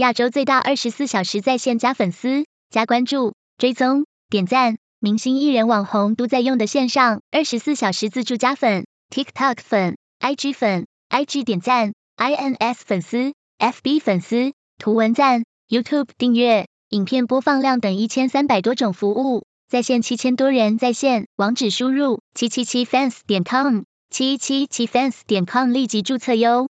亚洲最大二十四小时在线加粉丝加关注追踪点赞明星艺人网红都在用的线上二十四小时自助加粉 tiktok 粉 ig 粉 ig 点赞 ins 粉丝 fb 粉丝图文赞 youtube 订阅影片播放量等一千三百多种服务在线七千多人在线网址输入七七七 fans 点 com 七七七 fans 点 com 立即注册哟